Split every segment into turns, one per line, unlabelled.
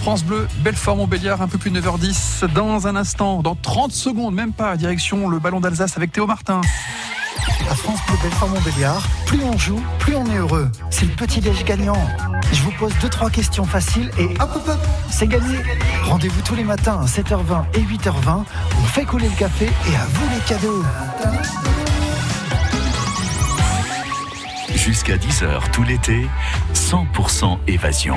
France Bleu, Belfort-Montbéliard, un peu plus de 9h10. Dans un instant, dans 30 secondes, même pas, direction le ballon d'Alsace avec Théo Martin.
À France Bleu Belfort-Montbéliard, plus on joue, plus on est heureux. C'est le petit déj gagnant. Je vous pose deux trois questions faciles et hop hop hop, c'est gagné. Rendez-vous tous les matins à 7h20 et 8h20. On fait couler le café et à vous les cadeaux.
Jusqu'à 10h tout l'été, 100% évasion.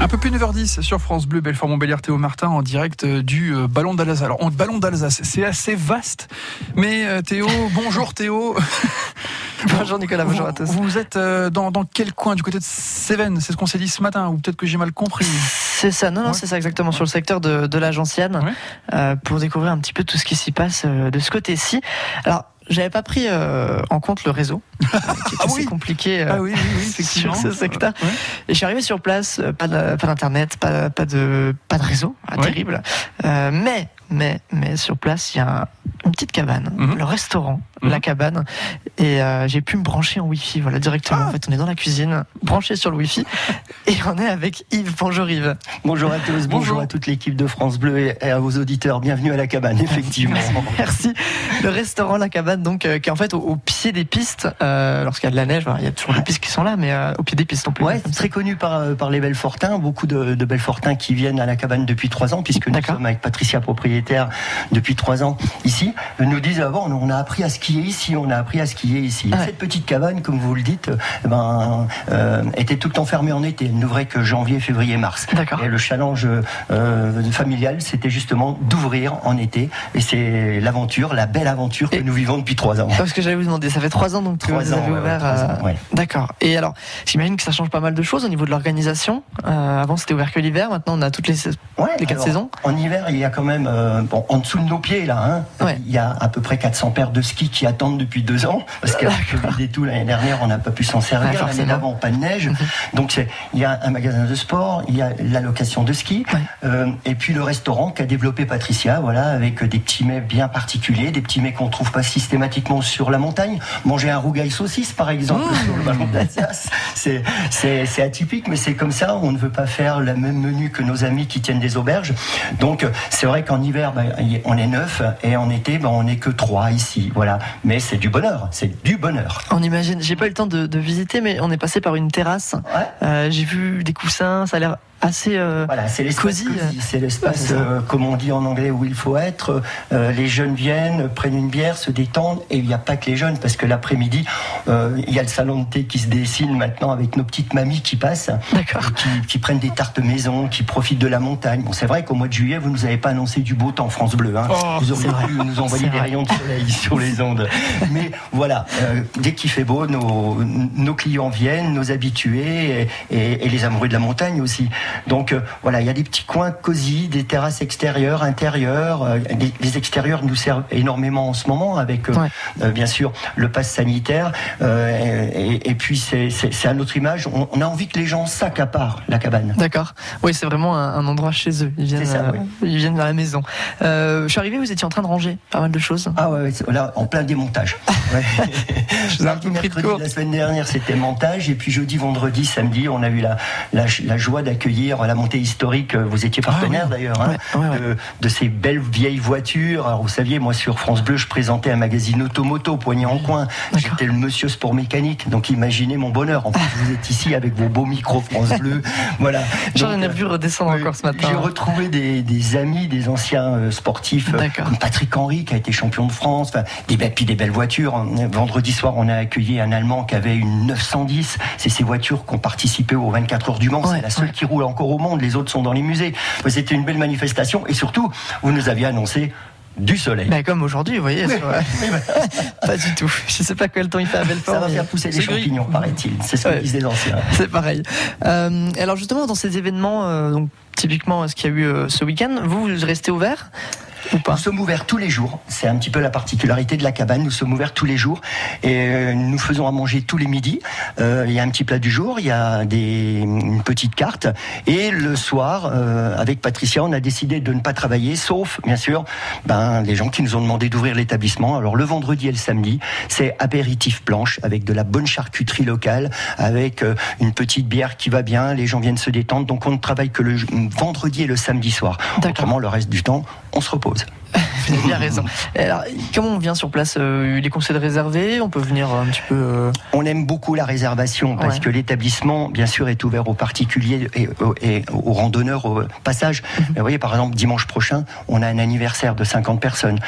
Un peu plus de 9h10 sur France Bleu, Belfort-Montbéliard, Théo Martin en direct euh, du euh, Ballon d'Alsace. Alors, on, Ballon d'Alsace, c'est assez vaste. Mais euh, Théo, bonjour Théo.
bonjour Nicolas, bonjour à tous.
Vous êtes dans, dans quel coin Du côté de Cévennes? C'est ce qu'on s'est dit ce matin, ou peut-être que j'ai mal compris
C'est ça, non, non, c'est ça exactement, sur le secteur de, de la Gentiane, pour découvrir un petit peu tout ce qui s'y passe de ce côté-ci. Alors, j'avais pas pris euh, en compte le réseau, qui est ah assez compliqué
euh, ah oui, oui,
sur ce secteur. Et je suis arrivé sur place, euh, pas d'internet, pas, pas, de pas de réseau, ah, terrible. mais mais mais sur place il y a une petite cabane, mhm. le restaurant, mhm. la cabane, et euh, j'ai pu me brancher en Wi-Fi, voilà directement. Ah. En fait, on est dans la cuisine, branché sur le Wi-Fi, et on est avec Yves. Bonjour Yves.
Bonjour à tous, bonjour, à toute l'équipe de France Bleu et à vos auditeurs. Bienvenue à la cabane, effectivement.
Merci. Le restaurant La Cabane, donc, euh, qui est en fait au, pied des pistes. Euh, Lorsqu'il y a de la neige, il y a toujours des pistes qui sont là, mais euh, au pied des pistes, on peut.
Ouais, très connu par par les Belfortins, beaucoup de, de Belfortins qui viennent à la cabane depuis trois ans, puisque nous sommes avec Patricia propriétaire depuis trois ans ici nous disent avant, on a appris à skier ici, on a appris à skier ici. Cette petite cabane, comme vous le dites, eh ben, euh, était tout le temps fermée en été. Elle n'ouvrait que janvier, février, mars. Et le challenge euh, familial, c'était justement d'ouvrir en été. Et c'est l'aventure, la belle aventure que nous vivons depuis trois ans.
Parce que j'allais vous demander, ça fait trois ans donc que vous avez ouvert. Euh, D'accord. Et alors, j'imagine que ça change pas mal de choses au niveau de l'organisation. avant, c'était ouvert que l'hiver. Maintenant, on a toutes les, les quatre saisons.
En hiver, il y a quand même, bon, en dessous de nos pieds là, hein, il y a à peu près 400 paires de skis qui attendent depuis deux ans, parce qu'avec le tout l'année dernière, on n'a pas pu s'en servir. L'année d'avant, pas de neige. Mhm. Donc il y a un magasin de sport, il y a la location de ski, euh, et puis le restaurant qu'a développé Patricia, voilà, avec des petits mets bien particuliers, des petits mets qu'on trouve pas systématiquement sur la montagne. Manger un rougail saucisse, par exemple, sur le ballon d'Alsace, c'est atypique, mais c'est comme ça. On ne veut pas faire le même menu que nos amis qui tiennent des auberges. Donc c'est vrai qu'en hiver, ben, on est neuf, et en été, ben, on n'est que trois ici, voilà. Mais c'est du bonheur, c'est du bonheur.
On imagine. J'ai pas eu le temps de, visiter, mais on est passé par une terrasse. Euh, j'ai vu des coussins, ça a l'air assez euh,
voilà, c'est l'espace cosy. C'est l'espace, euh, comme on dit en anglais, où il faut être. Euh, les jeunes viennent, prennent une bière, se détendent. Et il n'y a pas que les jeunes, parce que l'après-midi, il y a le salon de thé qui se dessine maintenant avec nos petites mamies qui passent, qui, qui, prennent des tartes maison, qui profitent de la montagne. Bon, c'est vrai qu'au mois de juillet, vous ne nous avez pas annoncé du beau temps France Bleu. Hein. Oh, vous auriez pu nous envoyer des rayons de soleil sur les ondes. Mais voilà, dès qu'il fait beau, nos, nos, clients viennent, nos habitués et, et les amoureux de la montagne aussi. Donc euh, voilà, il y a des petits coins cosy, des terrasses extérieures, intérieures. Euh, les, extérieurs nous servent énormément en ce moment avec euh, bien sûr le pass sanitaire. Et, puis c'est à notre image. On, a envie que les gens s'accaparent la cabane.
D'accord. Oui, c'est vraiment un, endroit chez eux. Ils viennent, ça, ils viennent la maison. je suis arrivé, vous étiez en train de ranger pas mal de choses.
Ah ouais, là en plein démontage. je vous un peu mercredi, la semaine dernière, c'était montage, et puis jeudi, vendredi, samedi, on a eu la, la joie d'accueillir la montée historique. Euh, vous étiez ah partenaire d'ailleurs hein, De, ces belles vieilles voitures. Alors vous saviez, moi sur France Bleu, je présentais un magazine Automoto, poignet en coin. J'étais le monsieur sport mécanique. Donc imaginez mon bonheur. En plus, vous êtes ici avec vos beaux micros France Bleu. voilà.
J'en ai vu redescendre encore ce matin.
J'ai retrouvé des, amis, des anciens euh, sportifs, euh, comme Patrick Henry qui a été champion de France. Des, puis des belles voitures. Vendredi soir, on a accueilli un Allemand qui avait une 910. C'est ces voitures qui ont participé aux 24 heures du Mans. C'est la seule qui roule encore au monde, les autres sont dans les musées. C'était une belle manifestation et surtout, vous nous aviez annoncé du soleil.
Mais comme aujourd'hui, vous voyez. pas du tout. Je ne sais pas quel temps il fait à Belfort.
Ça va faire pousser des champignons, paraît-il. C'est ce que disent les anciens.
C'est pareil. Euh, alors justement, dans ces événements, euh, donc typiquement ce qu'il y a eu euh, ce week-end, vous, vous restez ouvert?
Nous sommes ouverts tous les jours. C'est un petit peu la particularité de la cabane. Nous sommes ouverts tous les jours et euh, nous faisons à manger tous les midis. Euh, il y a un petit plat du jour, il y a des, une petite carte et le soir, euh, avec Patricia, on a décidé de ne pas travailler, sauf bien sûr, ben les gens qui nous ont demandé d'ouvrir l'établissement. Alors le vendredi et le samedi, c'est apéritif planche avec de la bonne charcuterie locale, avec une petite bière qui va bien. Les gens viennent se détendre, donc on ne travaille que le vendredi et le samedi soir. Autrement, le reste du temps, on se repose. out?
Vous avez bien raison. Alors, comment on vient sur place euh, Il est conseillé de réserver On peut venir un petit peu. Euh,
on aime beaucoup la réservation parce que l'établissement, bien sûr, est ouvert aux particuliers et, aux randonneurs au passage. Mhm. Vous voyez, par exemple, dimanche prochain, on a un anniversaire de 50 personnes.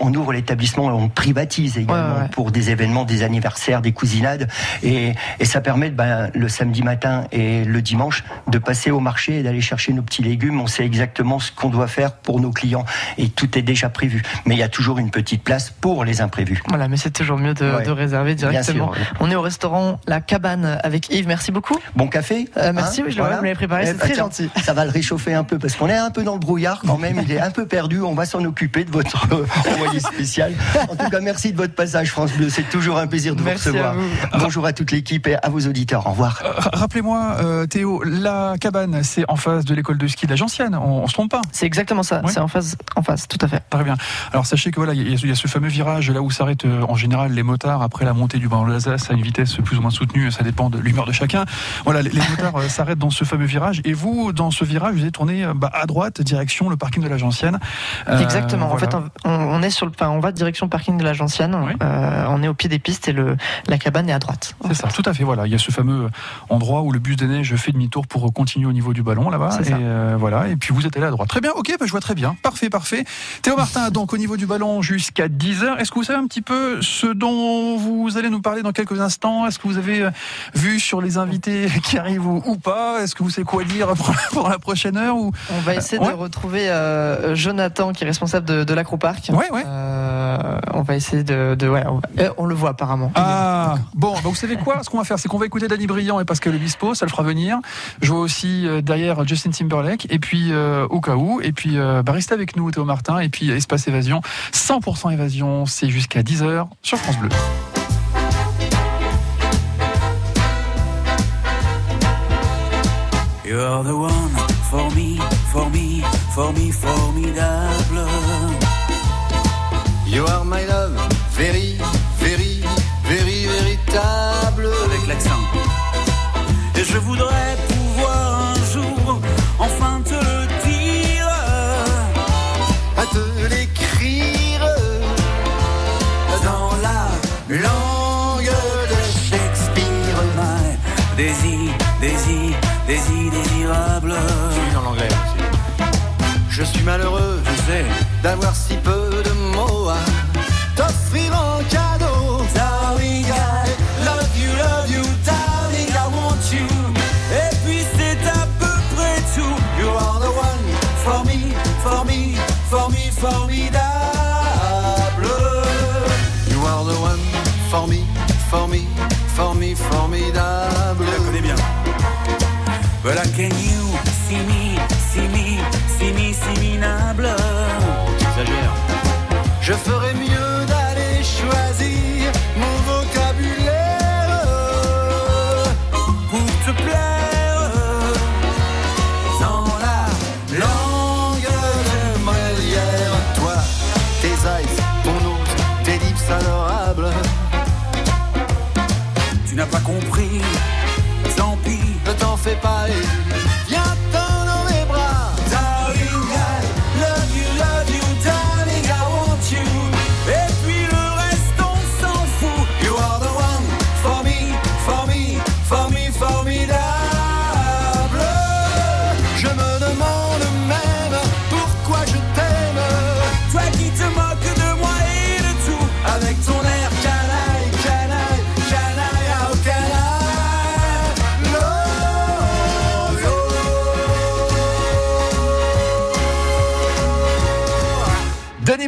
On ouvre l'établissement et on privatise également pour des événements, des anniversaires, des cousinades. Et, ça permet, ben, le samedi matin et le dimanche, de passer au marché et d'aller chercher nos petits légumes. On sait exactement ce qu'on doit faire pour nos clients et tout est déjà prévu. Mais il y a toujours une petite place pour les imprévus.
Voilà, mais c'est toujours mieux de, réserver directement. On est au restaurant La Cabane avec Yves. Merci beaucoup.
Bon café.
Euh, merci, hein, je voilà. l'ai préparé. C'est eh, très gentil.
Ça va le réchauffer un peu parce qu'on est un peu dans le brouillard quand même. il est un peu perdu. On va s'en occuper de votre envoyé spécial. En tout cas, merci de votre passage, France Bleu. C'est toujours un plaisir de vous recevoir. Bonjour à toute l'équipe et à vos auditeurs. Au revoir.
Euh, rappelez-moi, euh, Théo, La Cabane, c'est en face de l'école de ski d'Agencienne. On, on se trompe pas?
C'est exactement ça. C'est en face, en face, tout à fait.
Bien. Alors sachez que voilà, il y, a ce fameux virage là où s'arrêtent euh, en général les motards après la montée du banc de l'Alsace à une vitesse plus ou moins soutenue, ça dépend de l'humeur de chacun. Voilà, les, motards euh, s'arrêtent dans ce fameux virage et vous, dans ce virage, vous allez tourner euh, bah, à droite, direction le parking de la.
Exactement. En fait, on, est sur le, on va direction le parking de la Gentienne. on est au pied des pistes et le, la cabane est à droite.
C'est ça, tout à fait. Voilà, il y a ce fameux endroit où le bus des neiges fait demi-tour pour continuer au niveau du ballon là-bas. Et voilà, et puis vous êtes allé à droite. Très bien, ok, bah, je vois très bien. Parfait, parfait. Théo Martin, donc au niveau du ballon jusqu'à 10h. Est-ce que vous savez un petit peu ce dont vous allez nous parler dans quelques instants? Est-ce que vous avez euh, vu sur les invités qui arrivent ou, pas? Est-ce que vous savez quoi dire pour, la prochaine heure ou...
On va essayer de retrouver euh, Jonathan qui est responsable de, de l'Acropark.
Ouais, ouais. Euh,
on va essayer de... ouais, on, le voit apparemment.
Ah, bon, bah, vous savez quoi? Ce qu'on va faire, c'est qu'on va écouter Danny Brillant et Pascal Obispo, ça le fera venir. Je vois aussi derrière Justin Timberlake et puis au cas où. Et puis bah, restez avec nous, Théo Martin, et puis Espace Évasion. 100% évasion, c'est jusqu'à 10h sur France Bleu. You're the one for me, for me, for me, formidable. You are my love, very, very, very, véritable. Avec l'accent. Et je voudrais malheureux, je sais, d'avoir si peu de see me,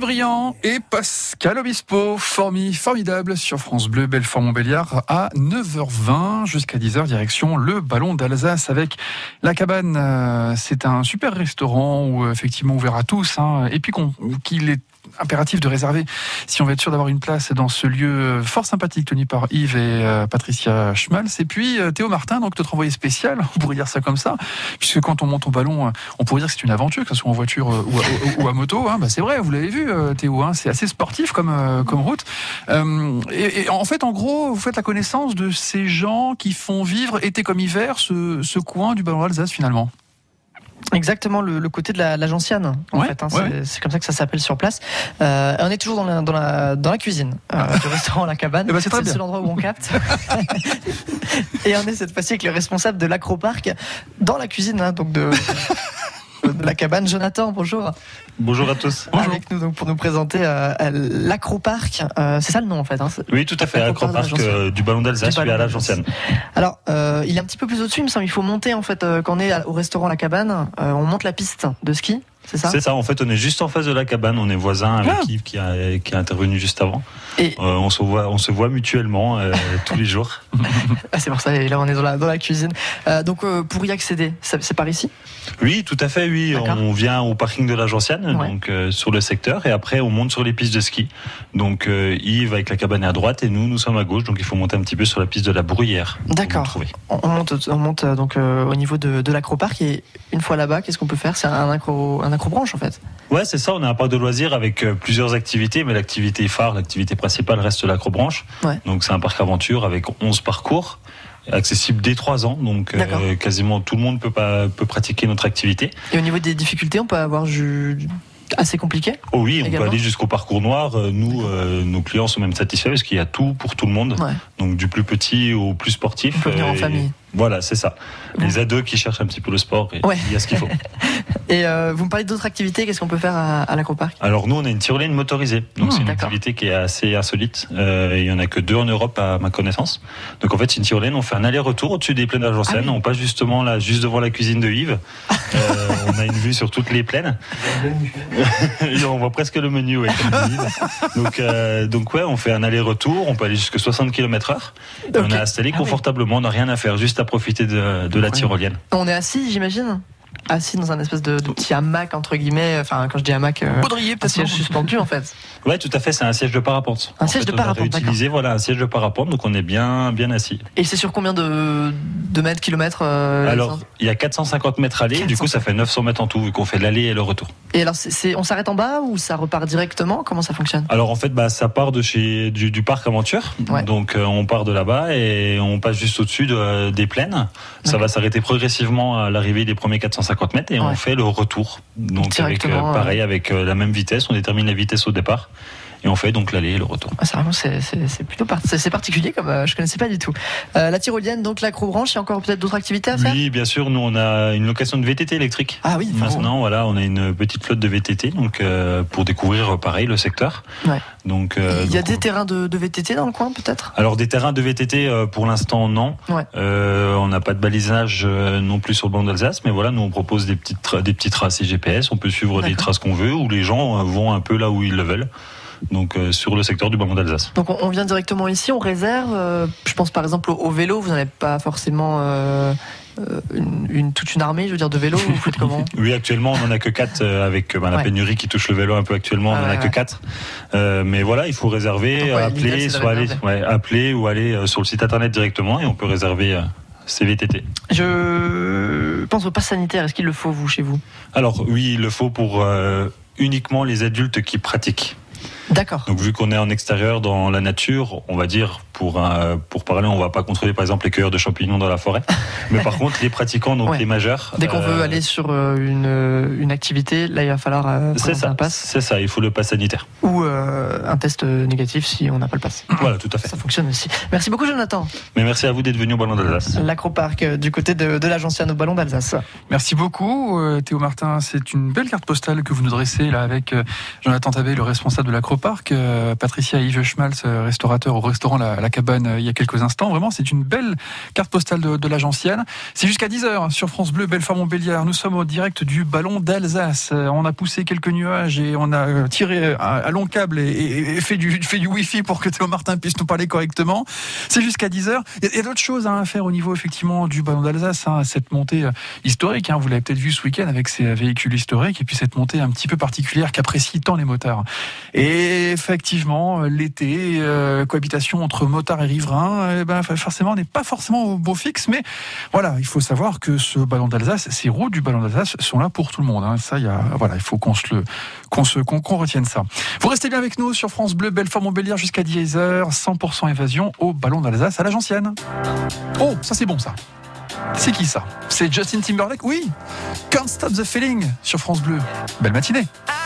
Briand et Pascal Obispo, formi, formidable sur France Bleu, Belfort-Montbéliard à 9h20 jusqu'à 10h direction le Ballon d'Alsace avec la cabane. Euh, c'est un super restaurant où effectivement ouvert à tous hein, et puis qu'il est impératif de réserver si on veut être sûr d'avoir une place dans ce lieu fort sympathique tenu par Yves et euh, Patricia Schmals. Et puis euh, Théo Martin, donc notre envoyé spécial, on pourrait dire ça comme ça, puisque quand on monte au ballon, euh, on pourrait dire que c'est une aventure, que ce soit en voiture ou, à, moto. Hein. Bah, c'est vrai, vous l'avez vu Théo, hein, c'est assez sportif comme, comme route. Et, en fait, en gros, vous faites la connaissance de ces gens qui font vivre été comme hiver ce, ce coin du ballon d'Alsace finalement.
Exactement le, côté de la, gentiane, en fait. Hein, c'est comme ça que ça s'appelle sur place. Euh, on est toujours dans la, dans la, dans la cuisine euh, du restaurant La Cabane.
Ben, c'est
le seul endroit où on capte. Et on est cette fois-ci avec le responsable de l'Acroparc dans la cuisine, hein, donc de, de la cabane. Jonathan, bonjour.
Bonjour à tous.
Avec nous donc pour nous présenter euh, l'Acroparc. Euh, c'est ça le nom en fait. Hein
oui, tout à fait. L'Acroparc euh, du Ballon d'Alsace, à la Gentiane.
Alors, euh, il est un petit peu plus au-dessus, il me semble. Il faut monter en fait quand on est au restaurant La Cabane. on monte la piste de ski. C'est ça
C'est ça. En fait, on est juste en face de la cabane. On est voisins avec ah. Yves qui a, qui a intervenu juste avant. Et on se voit, on se voit mutuellement tous les jours.
Ah, c'est pour ça. Et là, on est dans la, dans la cuisine. donc, pour y accéder, c'est par ici?
Oui, tout à fait. Oui, on vient au parking de la Gentiane donc euh, sur le secteur, et après on monte sur les pistes de ski. Donc euh, Yves avec la cabane à droite et nous, nous sommes à gauche, donc il faut monter un petit peu sur la piste de la Bruyère.
D'accord. On monte, on monte euh, donc au niveau de, de l'acroparc et une fois là-bas, qu'est-ce qu'on peut faire? C'est un accro, un accrobranche en fait.
Ouais, c'est ça. On a un parc de loisirs avec plusieurs activités, mais l'activité phare, l'activité principale reste l'acrobranche. Ouais. Donc c'est un parc aventure avec 11 parcours accessible dès 3 ans, donc quasiment tout le monde peut, pas, peut pratiquer notre activité.
Et au niveau des difficultés, on peut avoir assez compliqué
oh Oui, on peut aller jusqu'au parcours noir. Euh, nous, euh, nos clients sont même satisfaits parce qu'il y a tout pour tout le monde. Donc du plus petit au plus sportif.
On peut venir en famille.
Voilà, c'est ça. Les ados qui cherchent un petit peu le sport, et il y a ce qu'il faut.
et euh, vous me parlez d'autres activités, qu'est-ce qu'on peut faire à, à l'Acroparc
Alors nous, on a une tyrolienne motorisée. Donc c'est une activité qui est assez insolite. il y en a que deux en Europe à ma connaissance. Donc en fait, c'est une tyrolienne, on fait un aller-retour au-dessus des plaines d'Argentine. Ah on passe justement là, juste devant la cuisine de Yves. on a une vue sur toutes les plaines. on voit presque le menu. Ouais, donc, euh, donc ouais, on fait un aller-retour, on peut aller jusqu'à 60 km/h. On est installé ah confortablement, on n'a rien à faire, juste à profiter de, de la tyrolienne.
On est assis, j'imagine assis dans un espèce de, petit hamac entre guillemets. Enfin, quand je dis hamac, euh, un siège suspendu en fait.
Ouais, tout à fait. C'est un siège de parapente.
Un siège de parapente.
On utilisé voilà un siège de parapente, donc on est bien bien assis.
Et c'est sur combien de, de mètres kilomètres euh,
Alors, il y a 450 mètres aller. Du coup, ça fait 900 mètres en tout vu qu'on fait l'aller et le retour.
Et alors, c'est on s'arrête en bas ou ça repart directement? Comment ça fonctionne?
Alors en fait, bah ça part de chez du, du parc aventure. Donc euh, on part de là-bas et on passe juste au-dessus de, des plaines. Ça va s'arrêter progressivement à l'arrivée des premiers 450 mètres et on fait le retour. Donc avec, euh, pareil, avec euh, la même vitesse, on détermine la vitesse au départ. Et on fait donc l'aller et le retour.
Ah, c'est plutôt c'est particulier comme euh, je connaissais pas du tout. la tyrolienne, donc l'acrobranche, il y a encore peut-être d'autres activités à faire?
Oui, bien sûr. Nous, on a une location de VTT électrique.
Ah oui.
Maintenant, voilà, on a une petite flotte de VTT, donc pour découvrir pareil le secteur.
Ouais. Donc, il y a des terrains de, de, VTT dans le coin, peut-être?
Alors des terrains de VTT, pour l'instant, non. Ouais. on n'a pas de balisage non plus sur le banc d'Alsace, mais voilà, nous on propose des petites des petites traces GPS. On peut suivre les traces qu'on veut, où les gens vont un peu là où ils le veulent donc euh, sur le secteur du ballon d'Alsace.
Donc on vient directement ici, on réserve. Euh, je pense par exemple au, vélo, vous n'avez pas forcément euh, une, toute une armée, je veux dire, de vélos. Vous faites comment
Oui, actuellement on en a que 4 avec ben, la pénurie qui touche le vélo un peu actuellement. on en a que 4 mais voilà, il faut réserver, appeler, soit aller, appeler ou aller sur le site internet directement et on peut réserver. CVTT.
Je pense au pass sanitaire. Est-ce qu'il le faut, vous, chez vous?
Alors, oui, il le faut pour uniquement les adultes qui pratiquent.
D'accord.
Donc vu qu'on est en extérieur dans la nature, on va dire pour pour parler, on va pas contrôler par exemple les cueilleurs de champignons dans la forêt, mais par contre les pratiquants donc les majeurs.
Dès qu'on veut euh, aller sur euh, une, une activité, là il va falloir euh,
c'est ça, un pass. C'est ça, il faut le pass sanitaire
ou un test négatif si on n'a pas le pass.
Voilà, tout à fait.
Ça fonctionne aussi. Merci beaucoup Jonathan.
Mais merci à vous d'être venu au Ballon d'Alsace.
L'acroparc du côté de, de l'Agencienne au Ballon d'Alsace.
Merci beaucoup Théo Martin, c'est une belle carte postale que vous nous dressez là avec Jonathan Tabé, le responsable de l'acroparc
Park. Patricia Yves Schmalz, restaurateur au restaurant La, Cabane il y a quelques instants. Vraiment, c'est une belle carte postale de, de l'âge ancienne. C'est jusqu'à 10h sur France Bleu, Belfort-Montbéliard. Nous sommes au direct du ballon d'Alsace. On a poussé quelques nuages et on a tiré à, long câble et, fait, du, fait Wi-Fi pour que Théo Martin puisse nous parler correctement. C'est jusqu'à 10h. Il y a, d'autres choses à faire au niveau effectivement du ballon d'Alsace. Hein, cette montée euh, historique, hein, vous l'avez peut-être vu ce week-end avec ces véhicules historiques et puis cette montée un petit peu particulière qu'apprécient tant les motards. Et effectivement, l'été, euh, cohabitation entre motards et riverains, eh ben, forcément, n'est pas forcément au beau fixe, mais voilà, il faut savoir que ce ballon d'Alsace, ces routes du ballon d'Alsace sont là pour tout le monde. Hein. Ça, y voilà, il faut qu'on se le, qu'on se, qu'on retienne ça. Vous restez bien avec nous sur France Bleu, Belfort-Montbéliard jusqu'à 10h, 100% évasion au ballon d'Alsace à la Gentienne. Oh, ça c'est bon ça. C'est qui ça? C'est Justin Timberlake? Oui Can't Stop the Feeling sur France Bleu. Belle matinée.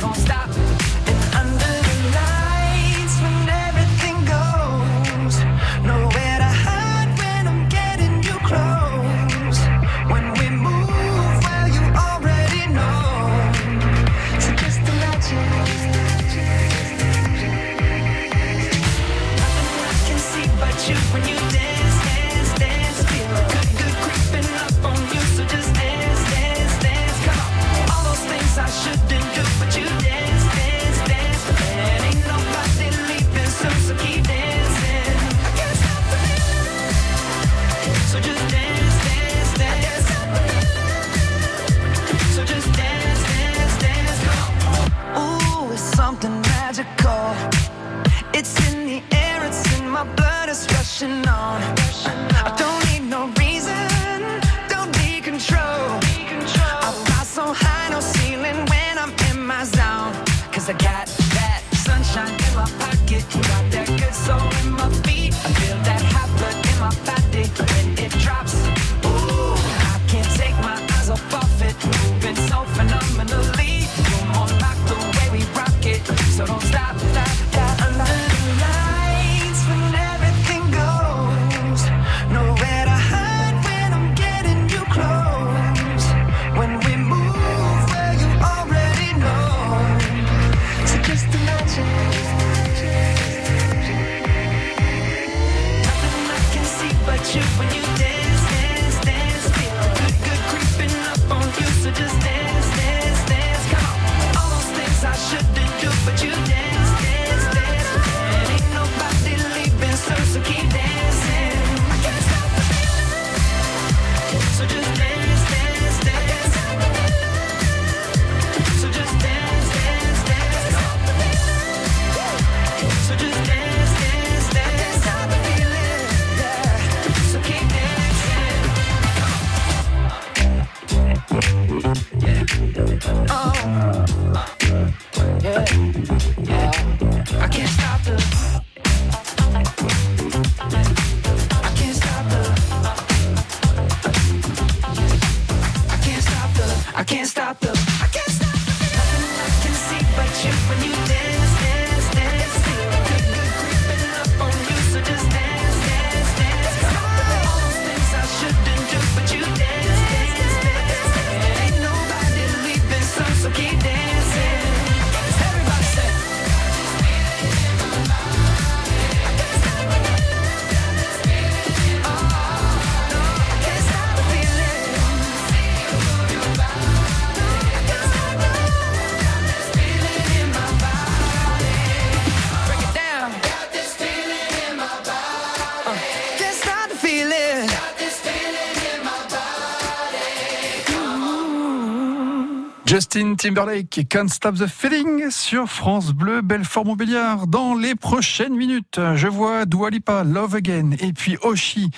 Don't stop. magical. It's in the air, it's in my blood, it's rushing on. I don't need
no
reason, don't need control. I fly so high, no ceiling when I'm in my zone. Cause I got Oh.
Timberlake, Can't Stop the Feeling sur France Bleu, Belfort Montbéliard. Dans les prochaines minutes, je vois Dua Lipa, Love Again, et puis Oshi.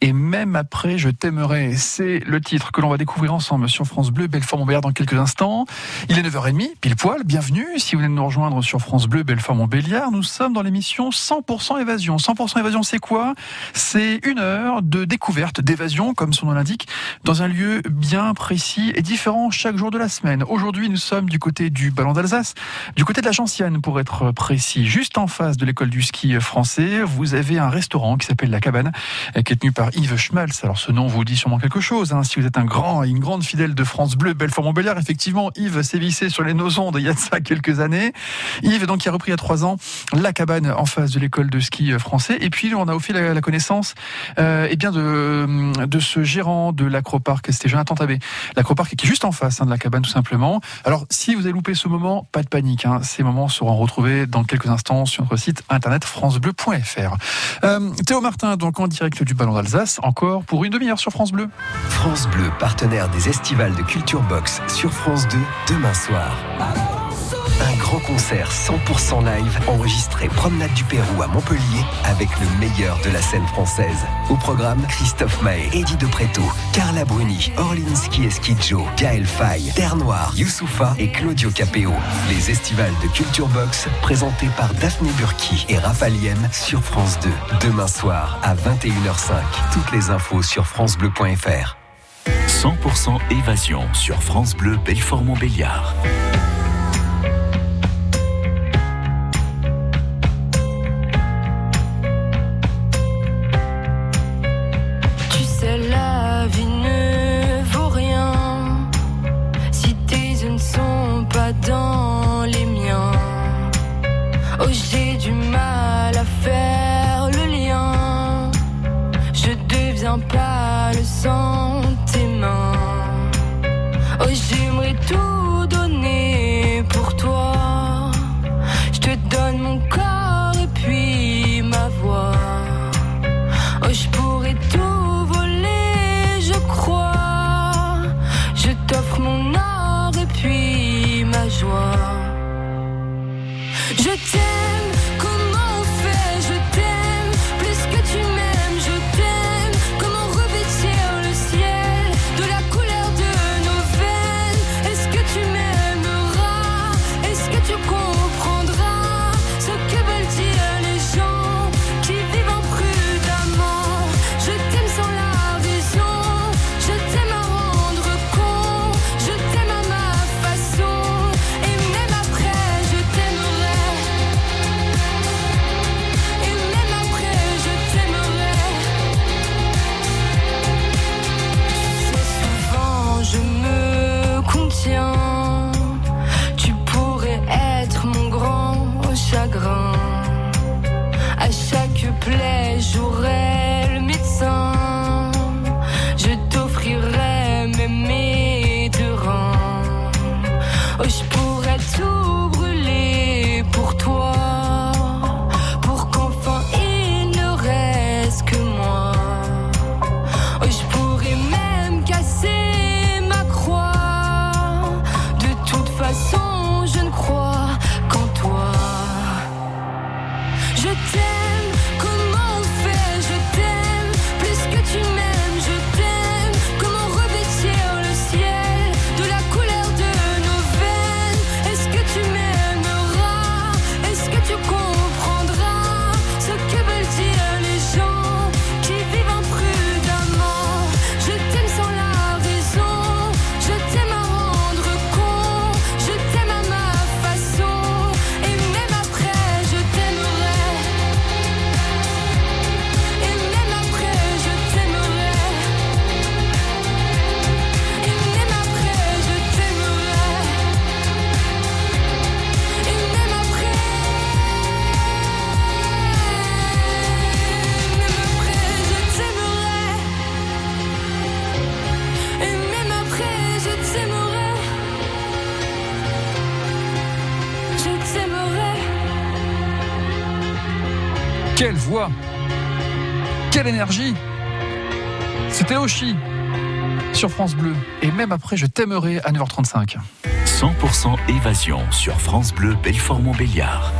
Et même après, je t'aimerai. C'est le titre que l'on va découvrir ensemble sur France Bleu, Belfort Montbéliard dans quelques instants. Il est 9h30, pile poil. Bienvenue. Si vous venez de nous rejoindre sur France Bleu, Belfort Montbéliard, nous sommes dans l'émission 100% évasion. 100% évasion, c'est quoi? C'est une heure de découverte, d'évasion, comme son nom l'indique, dans un lieu bien précis et différent chaque jour de la semaine. Aujourd'hui, nous sommes du côté du Ballon d'Alsace, du côté de la Gentiane pour être précis. Juste en face de l'école du ski français, vous avez un restaurant qui s'appelle La Cabane, qui est tenu par Yves Schmalz. Alors ce nom vous dit sûrement quelque chose. Hein. Si vous êtes un grand et une grande fidèle de France Bleu, Belfort-Montbéliard, effectivement, Yves sévissait sur les nosondes il y a de ça quelques années. Yves, donc, qui a repris a trois ans La Cabane en face de l'école de ski français. Et puis, on a aussi la, connaissance euh, eh bien de, de ce gérant de l'acroparc, c'était Jonathan Tabé. L'acroparc qui est juste en face hein, de la cabane, tout simplement. Alors, si vous avez loupé ce moment, pas de panique. Hein. Ces moments seront retrouvés dans quelques instants sur notre site internet francebleu.fr. Euh, Théo Martin, donc en direct du Ballon d'Alsace, encore pour une demi-heure sur France Bleu.
France Bleu, partenaire des estivales de Culture Box sur France 2, demain soir. Un grand concert 100% live enregistré Promenade du Pérou à Montpellier avec le meilleur de la scène française. Au programme, Christophe Maé, Eddie De Preto, Carla Bruni, Orlinski Esquidjo, Gaël Faye, Terre Noire, Youssoufa et Claudio Capéo. Les estivales de Culture Box présentés par Daphné Burki et Raphaël sur France 2. Demain soir à 21h05. Toutes les infos sur francebleu.fr.
100% évasion sur France Bleu Belfort-Montbéliard. chagrin. À chaque plaie, j'aurai le médecin.
Quelle voix Quelle énergie C'était Oshi sur France Bleu. Et même après, je t'aimerai à 9h35.
100% évasion sur France Bleu Belfort-Montbéliard.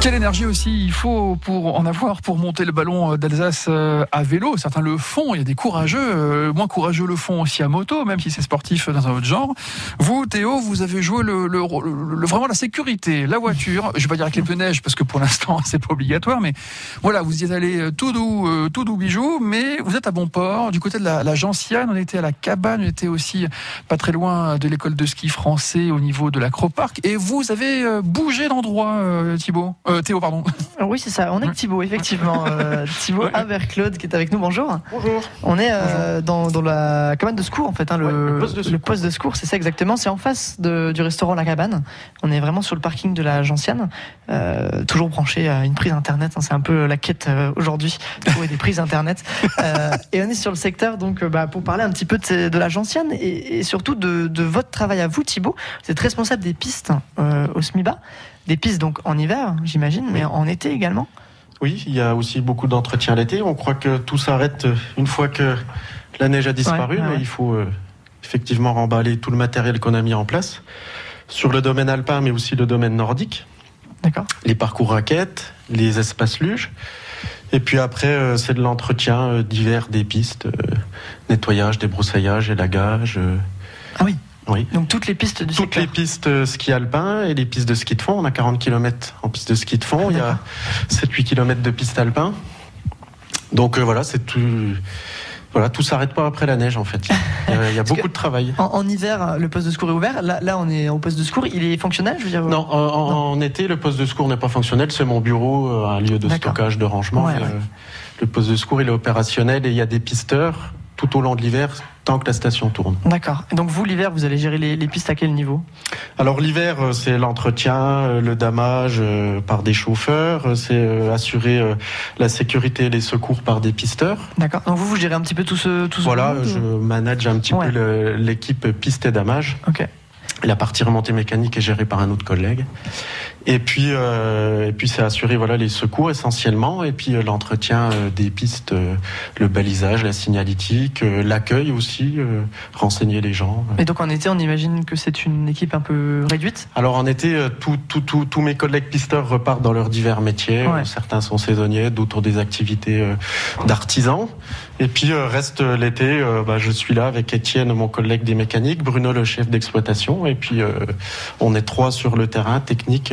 Quelle énergie aussi il faut pour en avoir pour monter le ballon d'Alsace euh, à vélo. Certains le font, il y a des courageux, euh, moins courageux le font aussi à moto, même si c'est sportif dans un autre genre. Vous, Théo, vous avez joué le, le, le, vraiment la sécurité, la voiture. Je vais pas dire avec les pneus neige parce que pour l'instant c'est pas obligatoire, mais voilà, vous y êtes allé euh, tout doux, tout doux bijou, mais vous êtes à bon port. Du côté de la, la Gentiane, on était à la cabane, on était aussi pas très loin de l'école de ski français au niveau de l'acroparc, et vous avez bougé d'endroit, Thibaut. Euh, Théo, pardon.
Oui, c'est ça. On est avec Thibaut, effectivement. Euh, Thibaut Averclaude qui est avec nous. Bonjour.
Bonjour.
On est euh, dans, la cabane de secours, en fait. Hein, le, poste de secours. c'est ça exactement. C'est en face du restaurant La Cabane. On est vraiment sur le parking de la Gentiane. toujours branché à une prise internet. Hein. c'est un peu la quête aujourd'hui. Trouver des prises internet. et on est sur le secteur, donc, bah, pour parler un petit peu de, la Gentiane et, surtout de, de, votre travail à vous, Thibaut. Vous êtes responsable des pistes au SMIBA des pistes donc en hiver, j'imagine, mais en été également
Oui, il y a aussi beaucoup d'entretien l'été. On croit que tout s'arrête une fois que la neige a disparu, mais il faut euh, effectivement remballer tout le matériel qu'on a mis en place sur le domaine alpin, mais aussi le domaine nordique.
D'accord.
Les parcours raquettes, les espaces luges. Et puis après, euh, c'est de l'entretien euh, divers des pistes, nettoyage, débroussaillage, élagage.
ah oui. Donc toutes les pistes du
Toutes les pistes euh, ski alpin et les pistes de ski de fond. On a 40 km en piste de ski de fond. Il y a 7-8 km de piste alpin. Donc euh, voilà, c'est tout. Voilà, tout s'arrête pas après la neige en fait. Il y a, beaucoup de travail.
En, hiver, le poste de secours est ouvert. Là, on est au poste de secours. Il est fonctionnel, je veux dire
Non, en, été, le poste de secours n'est pas fonctionnel. C'est mon bureau, euh, un lieu de stockage, de rangement. Le poste de secours, il est opérationnel et il y a des pisteurs tout au long de l'hiver tant que la station tourne.
D'accord. Et donc vous, l'hiver, vous allez gérer les, pistes à quel niveau?
Alors l'hiver, euh, c'est l'entretien, euh, le damage euh, par des chauffeurs, c'est assurer la sécurité et les secours par des pisteurs.
D'accord. Donc vous, vous gérez un petit peu tout ce tout
Voilà, je manage un petit peu l'équipe piste et damage.
Ok.
La partie remontée mécanique est gérée par un autre collègue. Et puis, euh, et puis c'est assurer voilà les secours essentiellement, et puis euh, l'entretien euh, des pistes, le balisage, la signalétique, l'accueil aussi, renseigner les gens.
Et donc en été, on imagine que c'est une équipe un peu réduite?
Alors en été, tous mes collègues pisteurs repartent dans leurs divers métiers. Certains sont saisonniers, d'autres ont des activités d'artisans. Et puis reste l'été, bah, je suis là avec Étienne, mon collègue des mécaniques, Bruno, le chef d'exploitation, et puis on est trois sur le terrain technique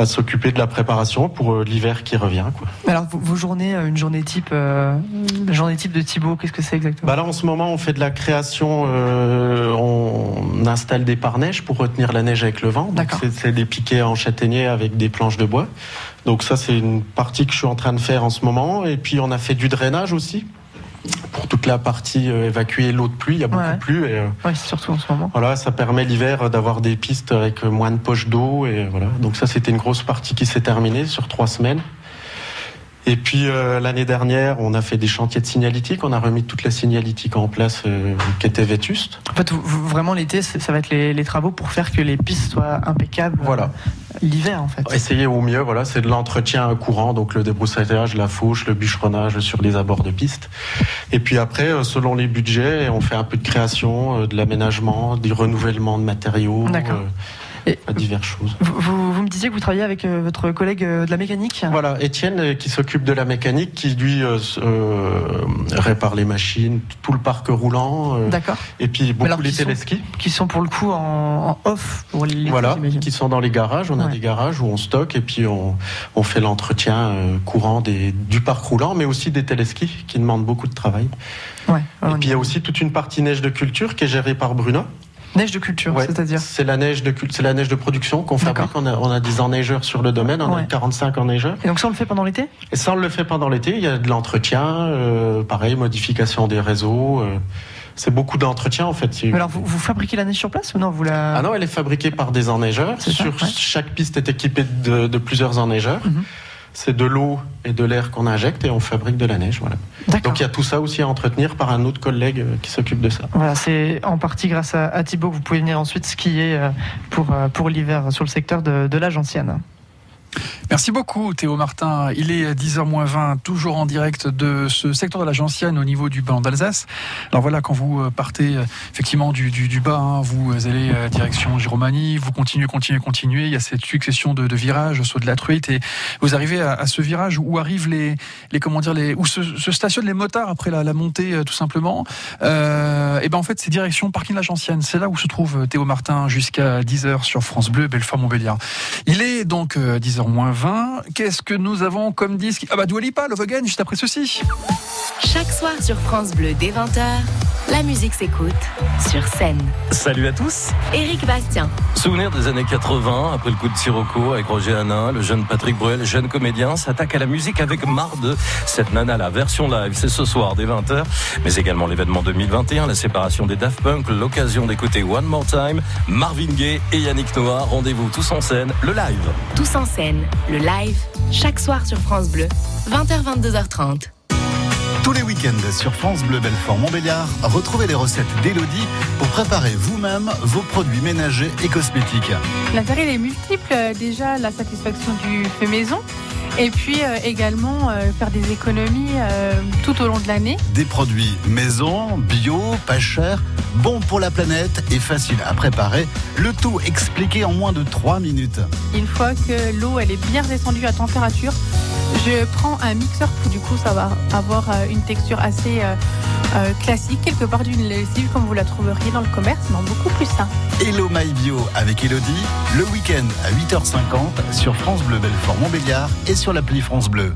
à s'occuper de la préparation pour euh, l'hiver qui revient. Quoi.
Alors vos, journées, euh, une journée type, euh, journée type de Thibaut, qu'est-ce que c'est exactement?
Bah Là en ce moment on fait de la création, on installe des pare-neige pour retenir la neige avec le vent. C'est des piquets en châtaignier avec des planches de bois. Donc ça c'est une partie que je suis en train de faire en ce moment. Et puis on a fait du drainage aussi pour toute la partie euh, évacuer l'eau de pluie, il y a beaucoup de pluie. Et,
euh, surtout en ce moment.
Voilà, ça permet l'hiver d'avoir des pistes avec moins de poches d'eau et voilà. Donc ça, c'était une grosse partie qui s'est terminée sur trois semaines. Et puis euh, l'année dernière, on a fait des chantiers de signalétique. On a remis toute la signalétique en place euh, qui était vétuste.
En fait, vraiment l'été, ça va être les, travaux pour faire que les pistes soient impeccables.
Voilà.
Euh, l'hiver, en fait.
Essayer au mieux. Voilà, c'est de l'entretien courant, donc le débroussaillage, la fauche, le bûcheronnage sur les abords de pistes. Et puis après, selon les budgets, on fait un peu de création, de l'aménagement, du renouvellement de matériaux.
D'accord
à diverses choses.
Vous, vous, me disiez que vous travaillez avec euh, votre collègue euh, de la mécanique
Voilà, Étienne euh, qui s'occupe de la mécanique, qui lui répare les machines, tout le parc roulant.
D'accord.
Et puis beaucoup les téléskis.
Qui sont pour le coup en, off pour les
Voilà, qui sont dans les garages. On a des garages où on stocke et puis on, on fait l'entretien courant des, du parc roulant, mais aussi des téléskis qui demandent beaucoup de travail.
Ouais,
et puis il y a aussi toute une partie neige de culture qui est gérée par Bruno.
Neige de culture, c'est-à-dire
C'est la neige de c'est la neige de production qu'on fabrique. On a, on a des enneigeurs sur le domaine, on a 45 enneigeurs.
Et donc ça on le fait pendant l'été?
Et ça on le fait pendant l'été. Il y a de l'entretien, euh, pareil, modification des réseaux. Euh, c'est beaucoup d'entretien en fait.
alors vous, vous, fabriquez la neige sur place ou non vous la...
Ah non, elle est fabriquée par des enneigeurs. Sur chaque piste est équipée de, de plusieurs enneigeurs. Mhm c'est de l'eau et de l'air qu'on injecte et on fabrique de la neige. Voilà. Donc il y a tout ça aussi à entretenir par un autre collègue euh, qui s'occupe de ça.
Voilà, c'est en partie grâce à, Thibaut que vous pouvez venir ensuite skier euh, pour, euh, pour l'hiver sur le secteur de, de la Gentiane.
Merci beaucoup Théo Martin. Il est 10h20, toujours en direct de ce secteur de la Gentiane au niveau du ballon d'Alsace. Alors voilà, quand vous euh, partez euh, effectivement du, bas, hein, vous allez euh, direction Giromanie, vous continuez, continuez, continuez. Il y a cette succession de, virages, saut de la truite, et vous arrivez à, ce virage où arrivent les, les comment dire, les, où se, stationnent les motards après la, montée tout simplement. et ben en fait, c'est direction parking de la Gentiane. C'est là où se trouve Théo Martin jusqu'à 10h sur France Bleu, Belfort-Montbéliard. Il est donc 10h moins 20. Qu'est-ce que nous avons comme disque? Ah bah Dua Lipa, Love Again, juste après ceci.
Chaque soir sur France Bleu, dès 20h, la musique s'écoute sur scène.
Salut à tous.
Éric Bastien.
Souvenir des années 80, après le coup de Sirocco avec Roger Hanin, le jeune Patrick Bruel, jeune comédien, s'attaque à la musique avec Marde. Cette nana, la version live, c'est ce soir dès 20h, mais également l'événement 2021, la séparation des Daft Punk, l'occasion d'écouter One More Time, Marvin Gaye et Yannick Noah. Rendez-vous tous en scène, le live.
Tous en scène, le live, chaque soir sur France Bleu, 20h-22h30.
Tous les week-ends sur France Bleu Belfort Montbéliard, retrouvez les recettes d'Elodie pour préparer vous-même vos produits ménagers et cosmétiques.
L'intérêt est multiple. Déjà, la satisfaction du fait maison. Et puis euh, également euh, faire des économies euh, tout au long de l'année.
Des produits maison, bio, pas chers, bons pour la planète et faciles à préparer. Le tout expliqué en moins de 3 minutes.
Une fois que l'eau elle est bien descendue à température, je prends un mixeur pour du coup ça va avoir une texture assez classique, quelque part d'une lessive comme vous la trouveriez dans le commerce, mais beaucoup plus sain.
Hello My Bio avec Elodie, le week-end à 8h50 sur France Bleu Belfort Montbéliard et sur l'appli France Bleu.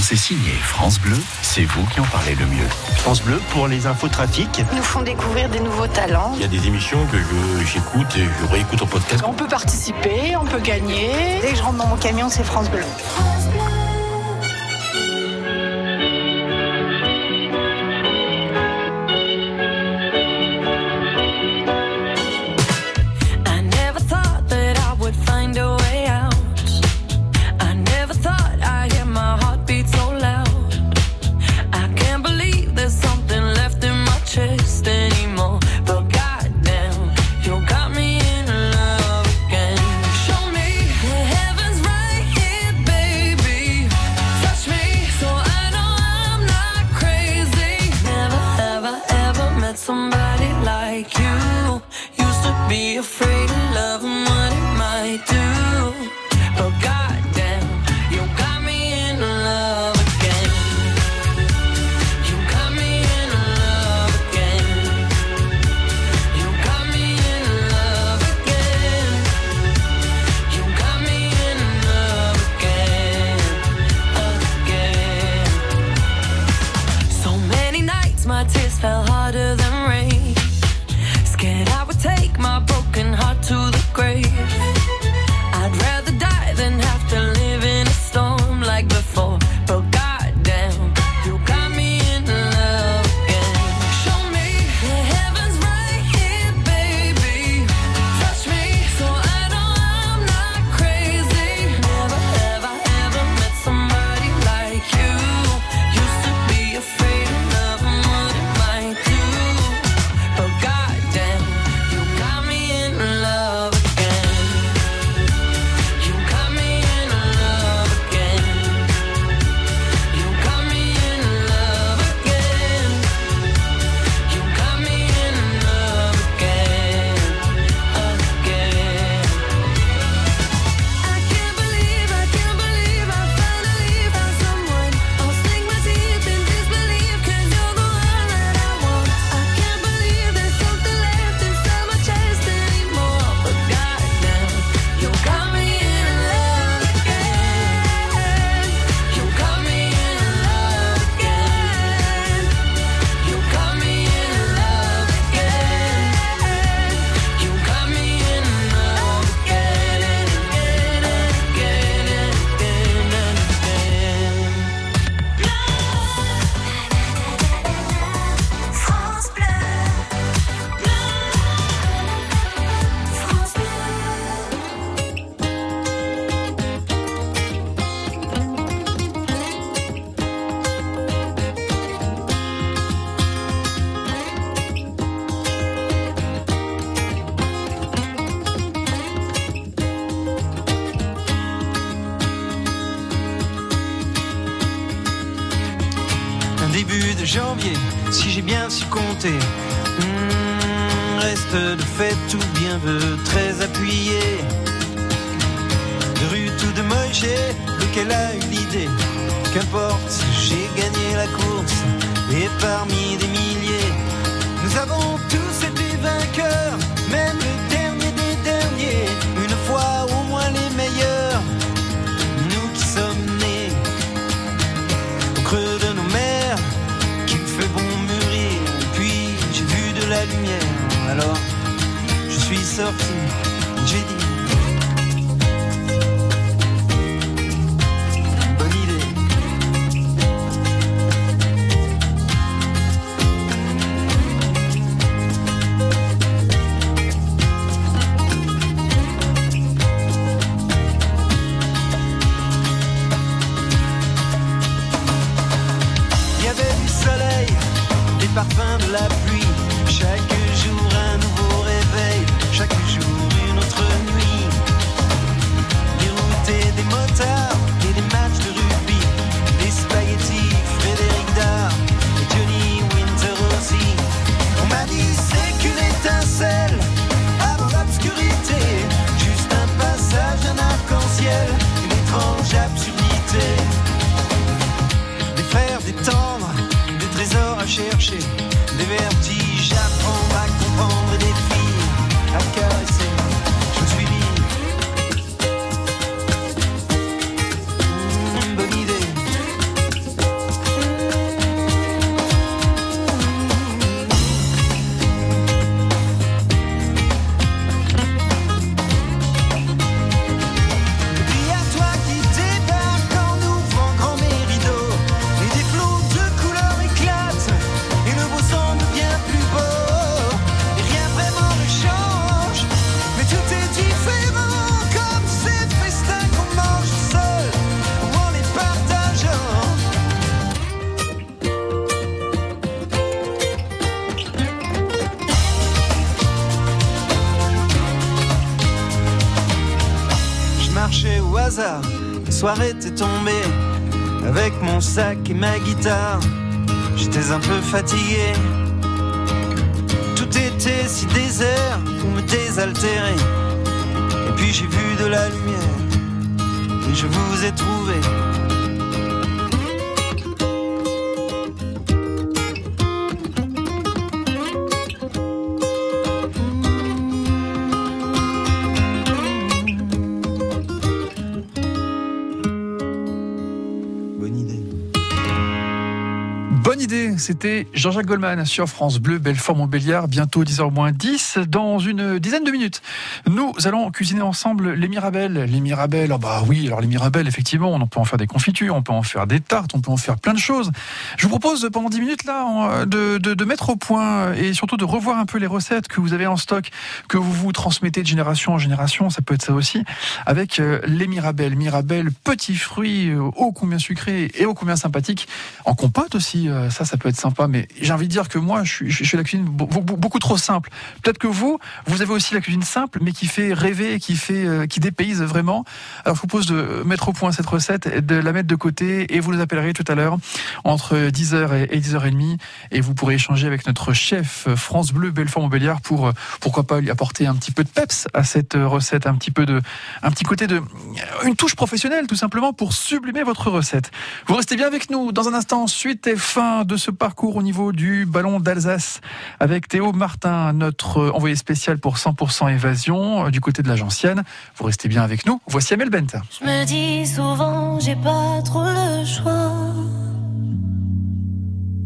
Quand c'est signé France Bleu, c'est vous qui en parlez le mieux.
France Bleu pour les infos trafic.
Ils nous font découvrir des nouveaux talents.
Il y a des émissions que j'écoute et je réécoute au podcast.
On peut participer, on peut gagner. Dès que je rentre dans mon camion, c'est France Bleu.
Début de janvier, si j'ai bien su compter. Hmm, reste de fait tout bien veut très appuyé. De rue tout de Moïse, lequel a eu l'idée? Qu'importe, j'ai gagné la course et parmi des milliers, nous avons tous été vainqueurs, même le dernier des derniers, alors je suis sorti, j'ai dit. J'étais un peu fatigué.
C'était Jean-Jacques Goldman sur France Bleu, Belfort-Montbéliard, bientôt 10h10. Dans une dizaine de minutes, nous allons cuisiner ensemble les mirabelles. Les mirabelles, oh bah oui, alors les mirabelles, effectivement, on peut en faire des confitures, on peut en faire des tartes, on peut en faire plein de choses. Je vous propose pendant 10 minutes là de, de, mettre au point et surtout de revoir un peu les recettes que vous avez en stock, que vous vous transmettez de génération en génération, ça peut être ça aussi, avec euh, les mirabelles. Mirabelles, petits fruits, ô euh, combien sucrés et ô combien sympathiques. En compote aussi, euh, ça, ça peut être sympa, mais j'ai envie de dire que moi, je suis, je suis la cuisine beaucoup trop simple. Peut-être que vous, vous avez aussi la cuisine simple, mais qui fait rêver, qui fait, euh, qui dépayse vraiment. Alors, je vous propose de mettre au point cette recette, de la mettre de côté, et vous nous appellerez tout à l'heure entre 10h et 10h30, et vous pourrez échanger avec notre chef France Bleu Belfort-Montbéliard pour, euh, pourquoi pas lui apporter un petit peu de peps à cette recette, un petit peu de, un petit côté de, une touche professionnelle, tout simplement, pour sublimer votre recette. Vous restez bien avec nous dans un instant, suite et fin de ce parcours au niveau du ballon d'Alsace avec Théo Martin, notre envoyé spécial pour 100% évasion euh, du côté de la Gentienne. Vous restez bien avec nous. Voici Amel Bent.
Je me dis souvent, j'ai pas trop le choix.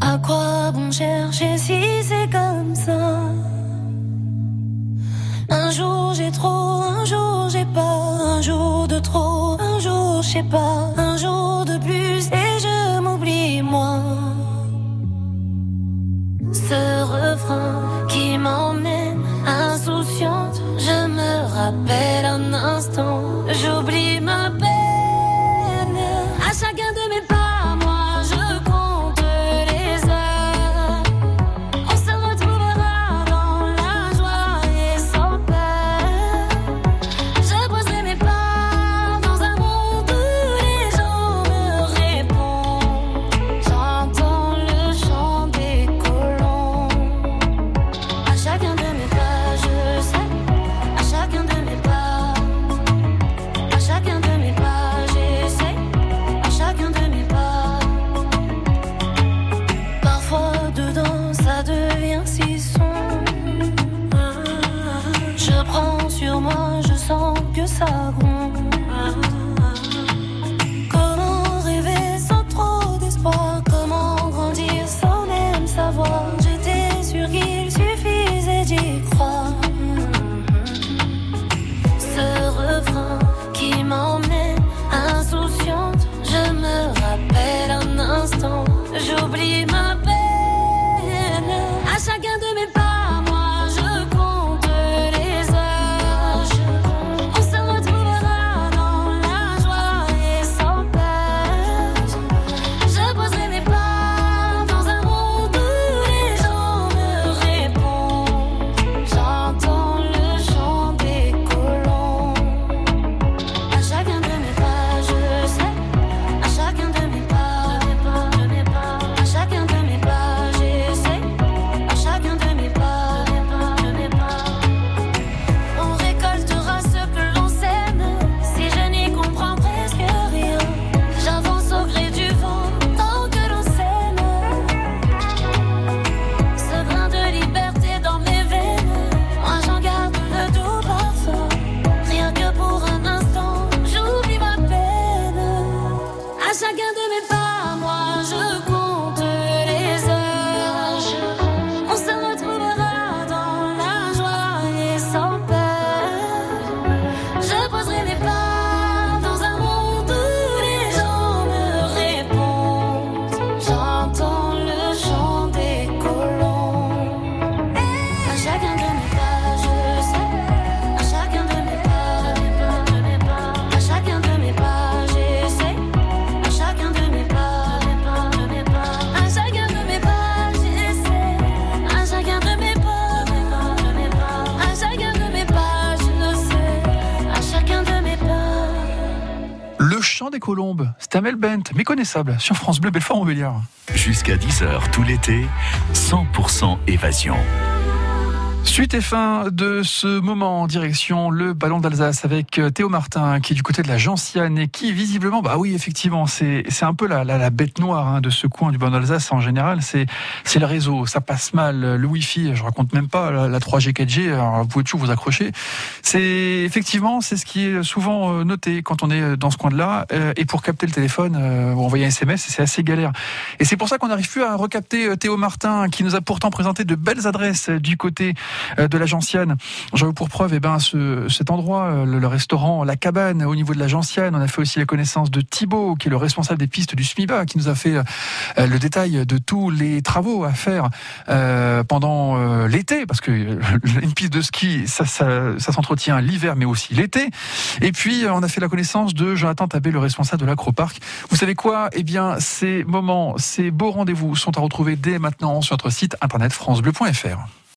À quoi bon chercher si c'est comme ça? Un jour j'ai trop, un jour j'ai pas, un jour de trop, un jour je sais pas, un jour de plus rappelle un instant, j'oublie
Le chant des
colombes, c'est Amel Bent, méconnaissable, sur France Bleu Belfort-Montbéliard.
Jusqu'à 10h tout l'été, 100% évasion.
Suite et fin de ce moment en direction le ballon d'Alsace avec euh, Théo Martin qui est du côté de la Gentiane et qui visiblement, bah oui effectivement, c'est un peu la, la, la bête noire hein, de ce coin du ballon d'Alsace en général, c'est le réseau, ça passe mal, le Wi-Fi, je raconte même pas la, la 3G 4G, alors vous pouvez toujours vous accrocher. C'est effectivement c'est ce qui est souvent euh, noté quand on est dans ce coin-là euh, et pour capter le téléphone euh, ou envoyer un SMS, c'est assez galère. Et c'est pour ça qu'on n'arrive plus à recapter euh, Théo Martin qui nous a pourtant présenté de belles adresses euh, du côté euh, de la Gentiane. J'en veux pour preuve eh ben, ce, cet endroit, euh, le, le restaurant La Cabane au niveau de la Gentiane. On a fait aussi la connaissance de Thibaut, qui est le responsable des pistes du SMIBA, qui nous a fait euh, le détail de tous les travaux à faire euh, pendant euh, l'été, parce que euh, une piste de ski, ça, ça, ça s'entretient l'hiver, mais aussi l'été. Et puis, euh, on a fait la connaissance de Jonathan Tabé, le responsable de l'Acroparc. Vous savez quoi? Eh bien, ces moments, ces beaux rendez-vous sont à retrouver dès maintenant sur notre site internet francebleu.fr.